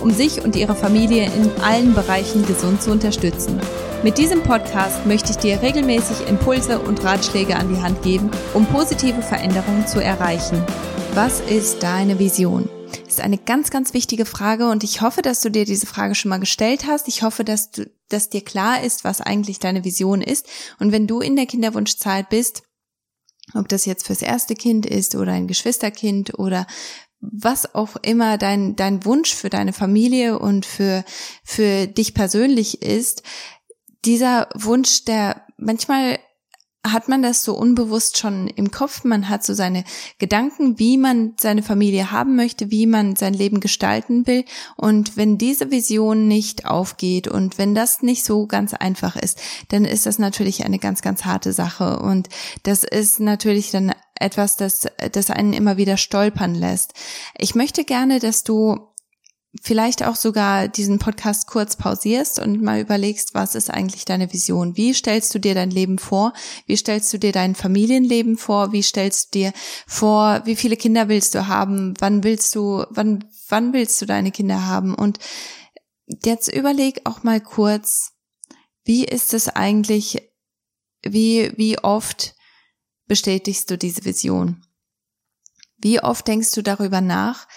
um sich und ihre Familie in allen Bereichen gesund zu unterstützen. Mit diesem Podcast möchte ich dir regelmäßig Impulse und Ratschläge an die Hand geben, um positive Veränderungen zu erreichen. Was ist deine Vision? Ist eine ganz, ganz wichtige Frage und ich hoffe, dass du dir diese Frage schon mal gestellt hast. Ich hoffe, dass du, dass dir klar ist, was eigentlich deine Vision ist. Und wenn du in der Kinderwunschzeit bist, ob das jetzt fürs erste Kind ist oder ein Geschwisterkind oder was auch immer dein, dein Wunsch für deine Familie und für, für dich persönlich ist, dieser Wunsch, der manchmal hat man das so unbewusst schon im Kopf, man hat so seine Gedanken, wie man seine Familie haben möchte, wie man sein Leben gestalten will. Und wenn diese Vision nicht aufgeht und wenn das nicht so ganz einfach ist, dann ist das natürlich eine ganz, ganz harte Sache. Und das ist natürlich dann etwas, das, das einen immer wieder stolpern lässt. Ich möchte gerne, dass du vielleicht auch sogar diesen Podcast kurz pausierst und mal überlegst, was ist eigentlich deine Vision? Wie stellst du dir dein Leben vor? Wie stellst du dir dein Familienleben vor? Wie stellst du dir vor, wie viele Kinder willst du haben? Wann willst du, wann, wann willst du deine Kinder haben? Und jetzt überleg auch mal kurz, wie ist es eigentlich, wie, wie oft bestätigst du diese Vision? Wie oft denkst du darüber nach,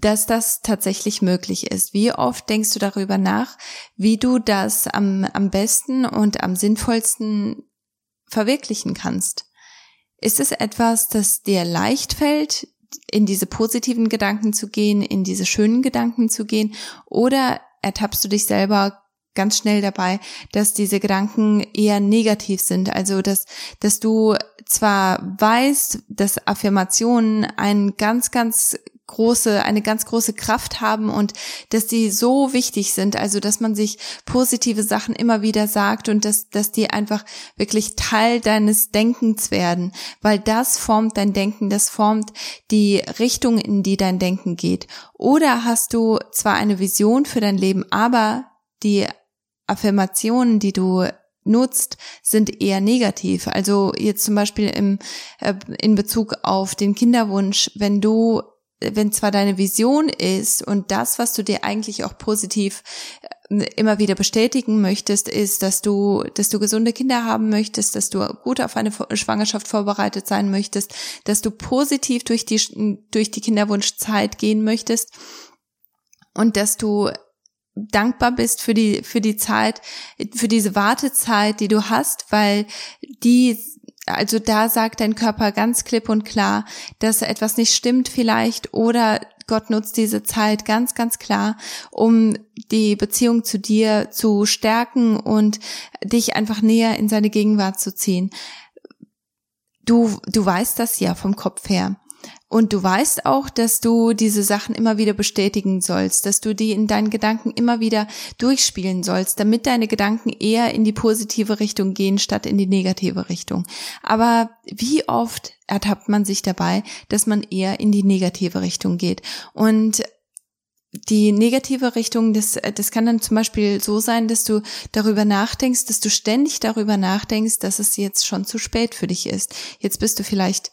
dass das tatsächlich möglich ist? Wie oft denkst du darüber nach, wie du das am, am besten und am sinnvollsten verwirklichen kannst? Ist es etwas, das dir leicht fällt, in diese positiven Gedanken zu gehen, in diese schönen Gedanken zu gehen? Oder ertappst du dich selber ganz schnell dabei, dass diese Gedanken eher negativ sind. Also, dass, dass du zwar weißt, dass Affirmationen ein ganz, ganz große, eine ganz große Kraft haben und dass die so wichtig sind, also dass man sich positive Sachen immer wieder sagt und dass, dass die einfach wirklich Teil deines Denkens werden, weil das formt dein Denken, das formt die Richtung, in die dein Denken geht. Oder hast du zwar eine Vision für dein Leben, aber die Affirmationen, die du nutzt, sind eher negativ. Also jetzt zum Beispiel im, äh, in Bezug auf den Kinderwunsch, wenn du wenn zwar deine Vision ist und das, was du dir eigentlich auch positiv äh, immer wieder bestätigen möchtest, ist, dass du, dass du gesunde Kinder haben möchtest, dass du gut auf eine Schwangerschaft vorbereitet sein möchtest, dass du positiv durch die, durch die Kinderwunschzeit gehen möchtest und dass du dankbar bist für die, für die Zeit, für diese Wartezeit, die du hast, weil die, also da sagt dein Körper ganz klipp und klar, dass etwas nicht stimmt vielleicht oder Gott nutzt diese Zeit ganz, ganz klar, um die Beziehung zu dir zu stärken und dich einfach näher in seine Gegenwart zu ziehen. Du, du weißt das ja vom Kopf her. Und du weißt auch, dass du diese Sachen immer wieder bestätigen sollst, dass du die in deinen Gedanken immer wieder durchspielen sollst, damit deine Gedanken eher in die positive Richtung gehen, statt in die negative Richtung. Aber wie oft ertappt man sich dabei, dass man eher in die negative Richtung geht? Und die negative Richtung, das, das kann dann zum Beispiel so sein, dass du darüber nachdenkst, dass du ständig darüber nachdenkst, dass es jetzt schon zu spät für dich ist. Jetzt bist du vielleicht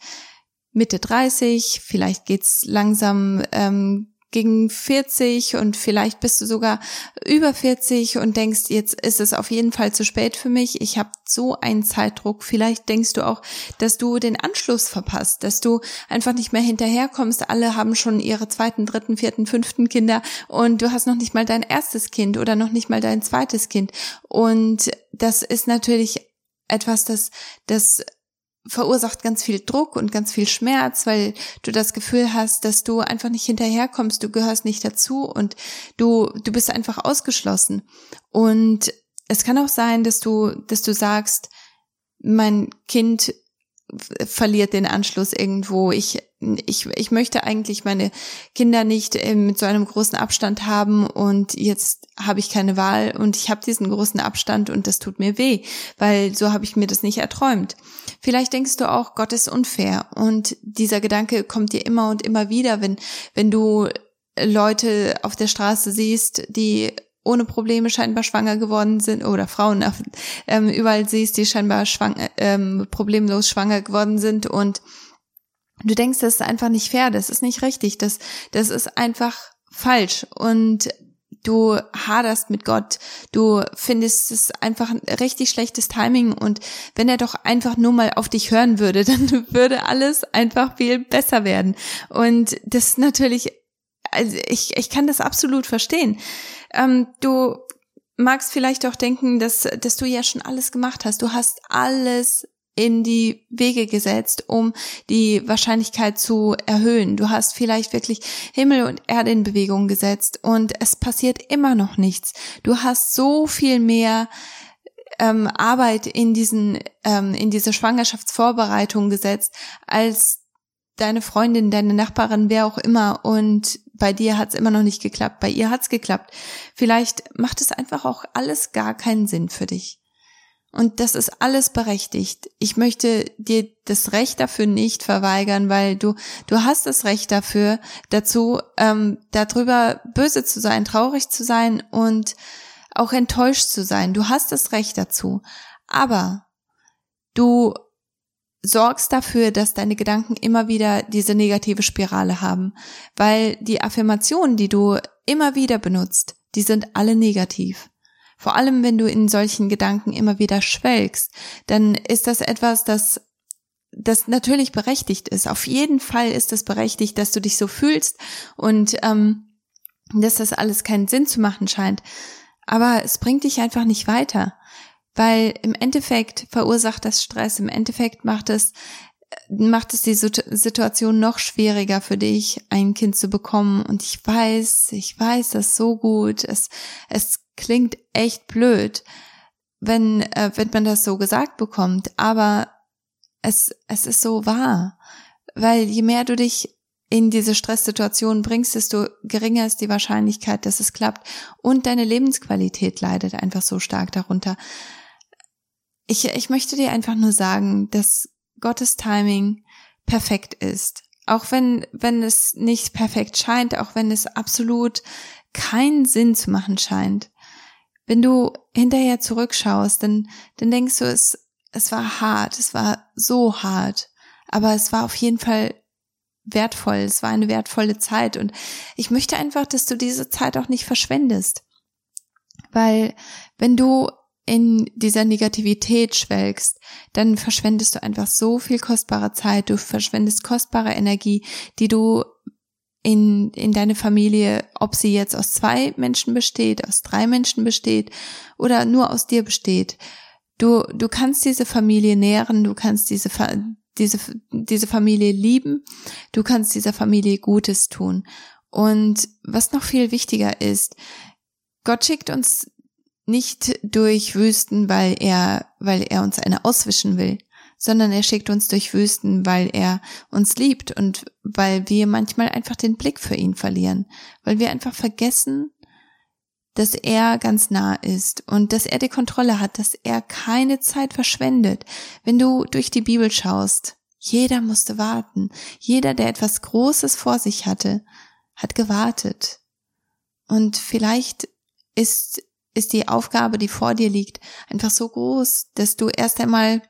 Mitte 30, vielleicht geht's langsam ähm, gegen 40 und vielleicht bist du sogar über 40 und denkst, jetzt ist es auf jeden Fall zu spät für mich. Ich habe so einen Zeitdruck. Vielleicht denkst du auch, dass du den Anschluss verpasst, dass du einfach nicht mehr hinterherkommst. Alle haben schon ihre zweiten, dritten, vierten, fünften Kinder und du hast noch nicht mal dein erstes Kind oder noch nicht mal dein zweites Kind. Und das ist natürlich etwas, das, das verursacht ganz viel Druck und ganz viel Schmerz, weil du das Gefühl hast, dass du einfach nicht hinterherkommst, du gehörst nicht dazu und du, du bist einfach ausgeschlossen. Und es kann auch sein, dass du, dass du sagst, mein Kind verliert den Anschluss irgendwo. Ich, ich, ich möchte eigentlich meine Kinder nicht äh, mit so einem großen Abstand haben und jetzt habe ich keine Wahl und ich habe diesen großen Abstand und das tut mir weh, weil so habe ich mir das nicht erträumt. Vielleicht denkst du auch, Gott ist unfair und dieser Gedanke kommt dir immer und immer wieder, wenn, wenn du Leute auf der Straße siehst, die ohne Probleme scheinbar schwanger geworden sind oder Frauen ähm, überall siehst, die scheinbar schwanger, ähm, problemlos schwanger geworden sind und du denkst, das ist einfach nicht fair, das ist nicht richtig, das, das ist einfach falsch und du haderst mit Gott, du findest es einfach ein richtig schlechtes Timing und wenn er doch einfach nur mal auf dich hören würde, dann würde alles einfach viel besser werden. Und das ist natürlich, also ich, ich kann das absolut verstehen. Ähm, du magst vielleicht auch denken, dass, dass du ja schon alles gemacht hast. Du hast alles in die Wege gesetzt, um die Wahrscheinlichkeit zu erhöhen. Du hast vielleicht wirklich Himmel und Erde in Bewegung gesetzt und es passiert immer noch nichts. Du hast so viel mehr ähm, Arbeit in diesen ähm, in diese Schwangerschaftsvorbereitung gesetzt als deine Freundin, deine Nachbarin, wer auch immer und bei dir hat's immer noch nicht geklappt, bei ihr hat's geklappt. Vielleicht macht es einfach auch alles gar keinen Sinn für dich. Und das ist alles berechtigt. Ich möchte dir das Recht dafür nicht verweigern, weil du, du hast das Recht dafür, dazu, ähm, darüber böse zu sein, traurig zu sein und auch enttäuscht zu sein. Du hast das Recht dazu. Aber du sorgst dafür, dass deine Gedanken immer wieder diese negative Spirale haben, weil die Affirmationen, die du immer wieder benutzt, die sind alle negativ. Vor allem, wenn du in solchen Gedanken immer wieder schwelgst, dann ist das etwas, das das natürlich berechtigt ist. Auf jeden Fall ist es berechtigt, dass du dich so fühlst und ähm, dass das alles keinen Sinn zu machen scheint. Aber es bringt dich einfach nicht weiter weil im Endeffekt verursacht das Stress, im Endeffekt macht es macht es die Situation noch schwieriger für dich, ein Kind zu bekommen. Und ich weiß, ich weiß das so gut. Es, es klingt echt blöd, wenn, äh, wenn man das so gesagt bekommt. Aber es, es ist so wahr. Weil je mehr du dich in diese Stresssituation bringst, desto geringer ist die Wahrscheinlichkeit, dass es klappt. Und deine Lebensqualität leidet einfach so stark darunter ich, ich möchte dir einfach nur sagen, dass Gottes Timing perfekt ist. Auch wenn, wenn es nicht perfekt scheint, auch wenn es absolut keinen Sinn zu machen scheint. Wenn du hinterher zurückschaust, dann, dann denkst du, es, es war hart, es war so hart, aber es war auf jeden Fall wertvoll, es war eine wertvolle Zeit. Und ich möchte einfach, dass du diese Zeit auch nicht verschwendest. Weil wenn du in dieser Negativität schwelgst, dann verschwendest du einfach so viel kostbare Zeit, du verschwendest kostbare Energie, die du in, in deine Familie, ob sie jetzt aus zwei Menschen besteht, aus drei Menschen besteht oder nur aus dir besteht. Du, du kannst diese Familie nähren, du kannst diese, diese, diese Familie lieben, du kannst dieser Familie Gutes tun. Und was noch viel wichtiger ist, Gott schickt uns nicht durch Wüsten, weil er, weil er uns eine auswischen will, sondern er schickt uns durch Wüsten, weil er uns liebt und weil wir manchmal einfach den Blick für ihn verlieren, weil wir einfach vergessen, dass er ganz nah ist und dass er die Kontrolle hat, dass er keine Zeit verschwendet. Wenn du durch die Bibel schaust, jeder musste warten. Jeder, der etwas Großes vor sich hatte, hat gewartet. Und vielleicht ist ist die Aufgabe, die vor dir liegt, einfach so groß, dass du erst einmal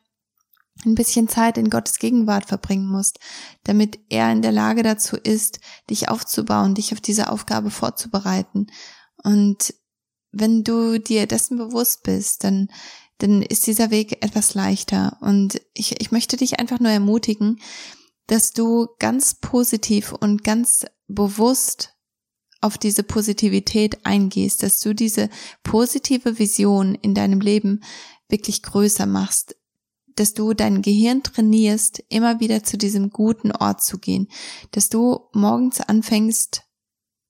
ein bisschen Zeit in Gottes Gegenwart verbringen musst, damit er in der Lage dazu ist, dich aufzubauen, dich auf diese Aufgabe vorzubereiten. Und wenn du dir dessen bewusst bist, dann, dann ist dieser Weg etwas leichter. Und ich, ich möchte dich einfach nur ermutigen, dass du ganz positiv und ganz bewusst auf diese Positivität eingehst, dass du diese positive Vision in deinem Leben wirklich größer machst, dass du dein Gehirn trainierst, immer wieder zu diesem guten Ort zu gehen, dass du morgens anfängst,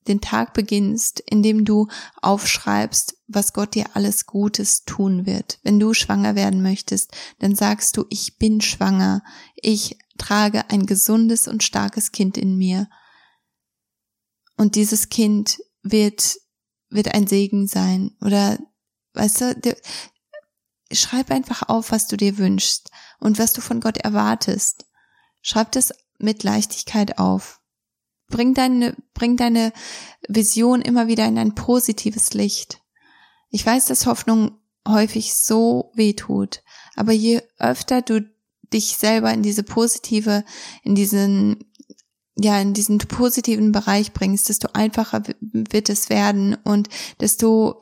den Tag beginnst, indem du aufschreibst, was Gott dir alles Gutes tun wird. Wenn du schwanger werden möchtest, dann sagst du, ich bin schwanger, ich trage ein gesundes und starkes Kind in mir. Und dieses Kind wird, wird ein Segen sein. Oder, weißt du, schreib einfach auf, was du dir wünschst und was du von Gott erwartest. Schreib das mit Leichtigkeit auf. Bring deine, bring deine Vision immer wieder in ein positives Licht. Ich weiß, dass Hoffnung häufig so weh tut, aber je öfter du dich selber in diese positive, in diesen, ja, in diesen positiven Bereich bringst, desto einfacher wird es werden und desto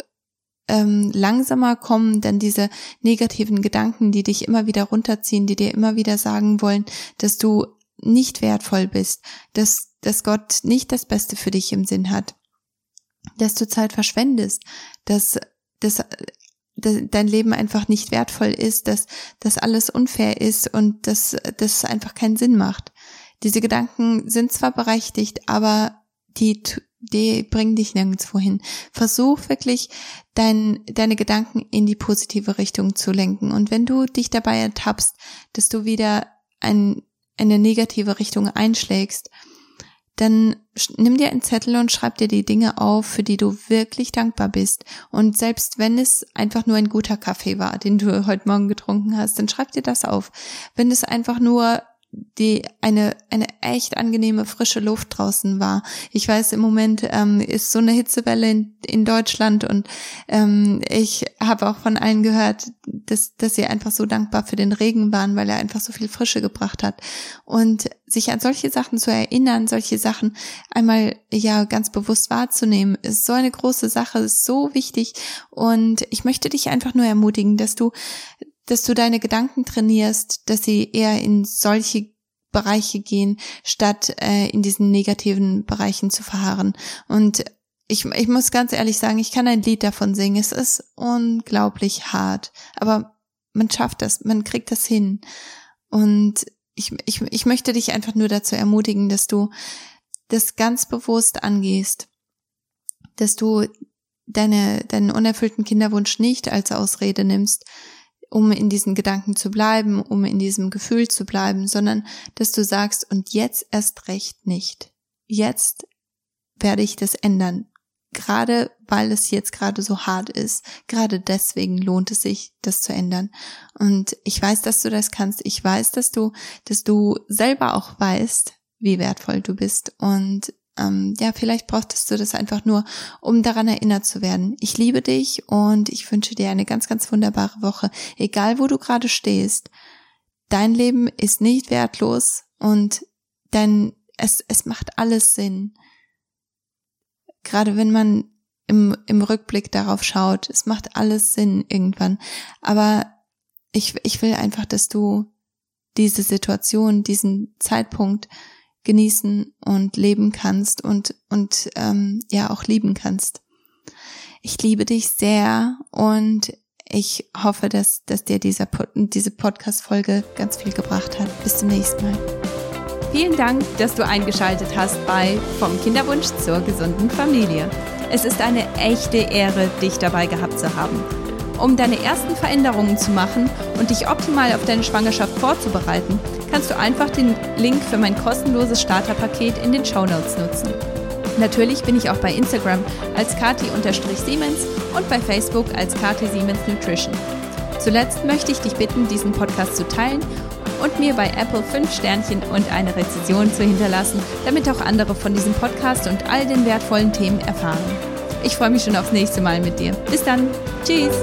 ähm, langsamer kommen dann diese negativen Gedanken, die dich immer wieder runterziehen, die dir immer wieder sagen wollen, dass du nicht wertvoll bist, dass, dass Gott nicht das Beste für dich im Sinn hat, dass du Zeit verschwendest, dass, dass, dass dein Leben einfach nicht wertvoll ist, dass, dass alles unfair ist und dass, es einfach keinen Sinn macht. Diese Gedanken sind zwar berechtigt, aber die die bringen dich nirgendwo hin. Versuch wirklich dein, deine Gedanken in die positive Richtung zu lenken. Und wenn du dich dabei ertappst, dass du wieder ein, eine negative Richtung einschlägst, dann nimm dir einen Zettel und schreib dir die Dinge auf, für die du wirklich dankbar bist. Und selbst wenn es einfach nur ein guter Kaffee war, den du heute Morgen getrunken hast, dann schreib dir das auf. Wenn es einfach nur die eine eine echt angenehme frische Luft draußen war. Ich weiß, im Moment ähm, ist so eine Hitzewelle in, in Deutschland und ähm, ich habe auch von allen gehört, dass dass sie einfach so dankbar für den Regen waren, weil er einfach so viel Frische gebracht hat. Und sich an solche Sachen zu erinnern, solche Sachen einmal ja ganz bewusst wahrzunehmen, ist so eine große Sache, ist so wichtig. Und ich möchte dich einfach nur ermutigen, dass du dass du deine Gedanken trainierst, dass sie eher in solche Bereiche gehen, statt äh, in diesen negativen Bereichen zu verharren. Und ich, ich muss ganz ehrlich sagen, ich kann ein Lied davon singen. Es ist unglaublich hart, aber man schafft das, man kriegt das hin. Und ich, ich, ich möchte dich einfach nur dazu ermutigen, dass du das ganz bewusst angehst, dass du deine, deinen unerfüllten Kinderwunsch nicht als Ausrede nimmst, um in diesen Gedanken zu bleiben, um in diesem Gefühl zu bleiben, sondern dass du sagst, und jetzt erst recht nicht. Jetzt werde ich das ändern. Gerade weil es jetzt gerade so hart ist, gerade deswegen lohnt es sich, das zu ändern. Und ich weiß, dass du das kannst. Ich weiß, dass du, dass du selber auch weißt, wie wertvoll du bist. Und ähm, ja, vielleicht brauchtest du das einfach nur, um daran erinnert zu werden. Ich liebe dich und ich wünsche dir eine ganz, ganz wunderbare Woche. Egal, wo du gerade stehst, dein Leben ist nicht wertlos und dein, es, es macht alles Sinn. Gerade wenn man im, im Rückblick darauf schaut, es macht alles Sinn irgendwann. Aber ich, ich will einfach, dass du diese Situation, diesen Zeitpunkt genießen und leben kannst und, und ähm, ja auch lieben kannst. Ich liebe dich sehr und ich hoffe, dass, dass dir dieser, diese Podcast-Folge ganz viel gebracht hat. Bis zum nächsten Mal. Vielen Dank, dass du eingeschaltet hast bei Vom Kinderwunsch zur gesunden Familie. Es ist eine echte Ehre, dich dabei gehabt zu haben. Um deine ersten Veränderungen zu machen und dich optimal auf deine Schwangerschaft vorzubereiten, kannst du einfach den Link für mein kostenloses Starterpaket in den Show Notes nutzen. Natürlich bin ich auch bei Instagram als kati-siemens und bei Facebook als Kati Siemens Nutrition. Zuletzt möchte ich dich bitten, diesen Podcast zu teilen und mir bei Apple 5 Sternchen und eine Rezession zu hinterlassen, damit auch andere von diesem Podcast und all den wertvollen Themen erfahren. Ich freue mich schon aufs nächste Mal mit dir. Bis dann. Tschüss.